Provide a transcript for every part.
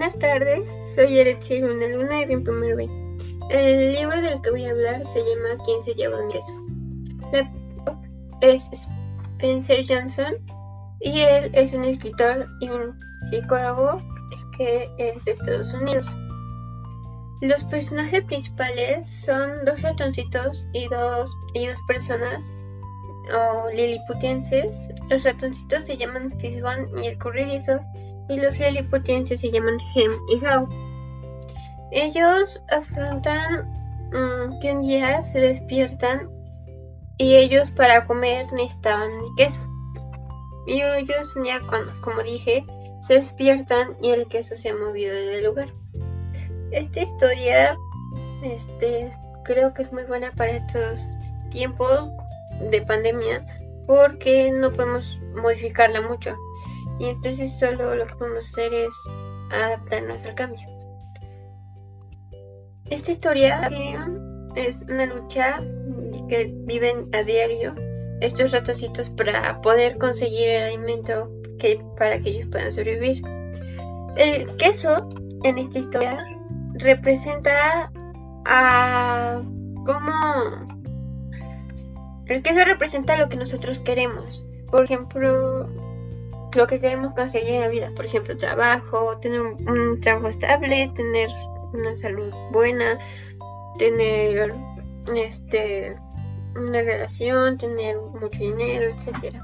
Buenas tardes, soy Eretzi, una alumna de bien primero B. El libro del que voy a hablar se llama ¿Quién se llevó un beso? La es Spencer Johnson y él es un escritor y un psicólogo que es de Estados Unidos. Los personajes principales son dos ratoncitos y dos, y dos personas o liliputienses. Los ratoncitos se llaman Fisgón y el corridizo y los liliputienses se llaman Hem y How. Ellos afrontan mm, que un día se despiertan y ellos para comer necesitaban queso. Y ellos ya cuando, como dije, se despiertan y el queso se ha movido del lugar. Esta historia este, creo que es muy buena para estos tiempos de pandemia porque no podemos modificarla mucho y entonces solo lo que podemos hacer es adaptarnos al cambio. Esta historia es una lucha que viven a diario estos ratoncitos para poder conseguir el alimento que, para que ellos puedan sobrevivir. El queso en esta historia representa a cómo el queso representa lo que nosotros queremos. Por ejemplo, lo que queremos conseguir en la vida. Por ejemplo, trabajo, tener un, trabajo estable, tener una salud buena, tener este una relación, tener mucho dinero, etcétera.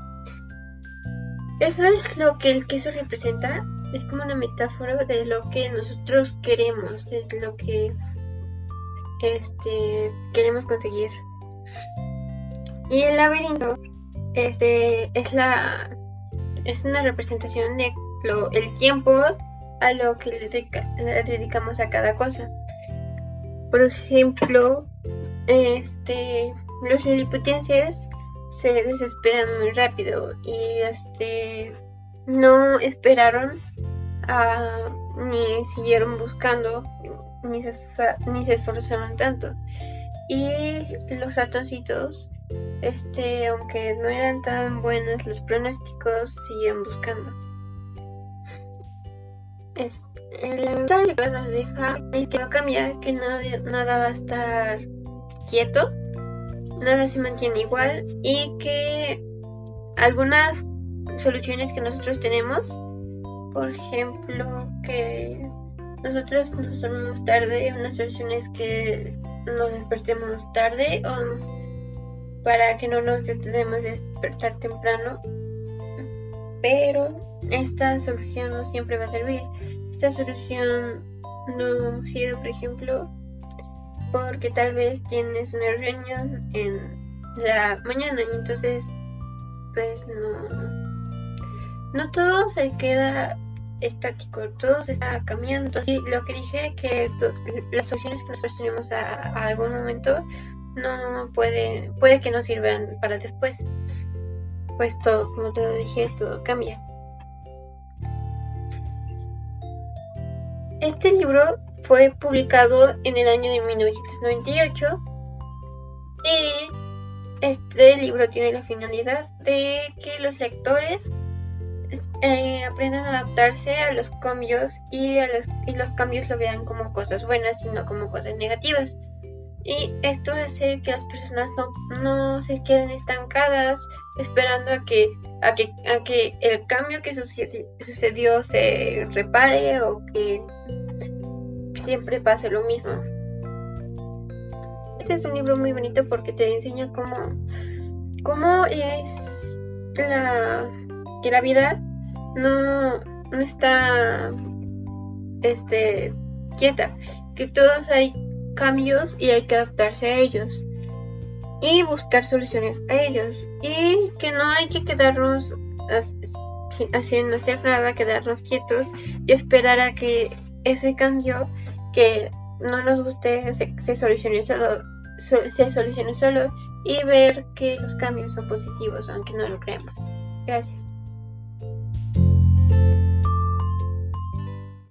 Eso es lo que el queso representa. Es como una metáfora de lo que nosotros queremos, de lo que este queremos conseguir. Y el laberinto este, es, la, es una representación de lo, el tiempo a lo que le, dedicamos a cada cosa. Por ejemplo, este, los liliputienses se desesperan muy rápido y este, no esperaron ni siguieron buscando ni se, ni se esforzaron tanto. Y los ratoncitos este, aunque no eran tan buenos los pronósticos, siguen buscando. Este, la nos deja que no cambia, que nada, va a estar quieto, nada se mantiene igual y que algunas soluciones que nosotros tenemos, por ejemplo, que nosotros nos dormimos tarde, unas soluciones que nos despertemos tarde o para que no nos de despertar temprano. Pero esta solución no siempre va a servir. Esta solución no sirve, por ejemplo, porque tal vez tienes una reunión en la mañana y entonces pues no no todo se queda estático, todo se está cambiando. Así lo que dije que las soluciones que nosotros tenemos a algún momento no puede, puede que no sirvan para después. Pues todo, como te dije, todo cambia. Este libro fue publicado en el año de 1998 y este libro tiene la finalidad de que los lectores eh, aprendan a adaptarse a los cambios y, a los, y los cambios lo vean como cosas buenas y no como cosas negativas y esto hace que las personas no, se queden estancadas esperando a que, a que, a que el cambio que sucedió se repare o que siempre pase lo mismo. Este es un libro muy bonito porque te enseña cómo, cómo es la, que la vida no, no está este, quieta, que todos hay cambios y hay que adaptarse a ellos y buscar soluciones a ellos y que no hay que quedarnos sin hacer nada, quedarnos quietos y esperar a que ese cambio que no nos guste se, solo, se solucione solo y ver que los cambios son positivos aunque no lo creamos. Gracias.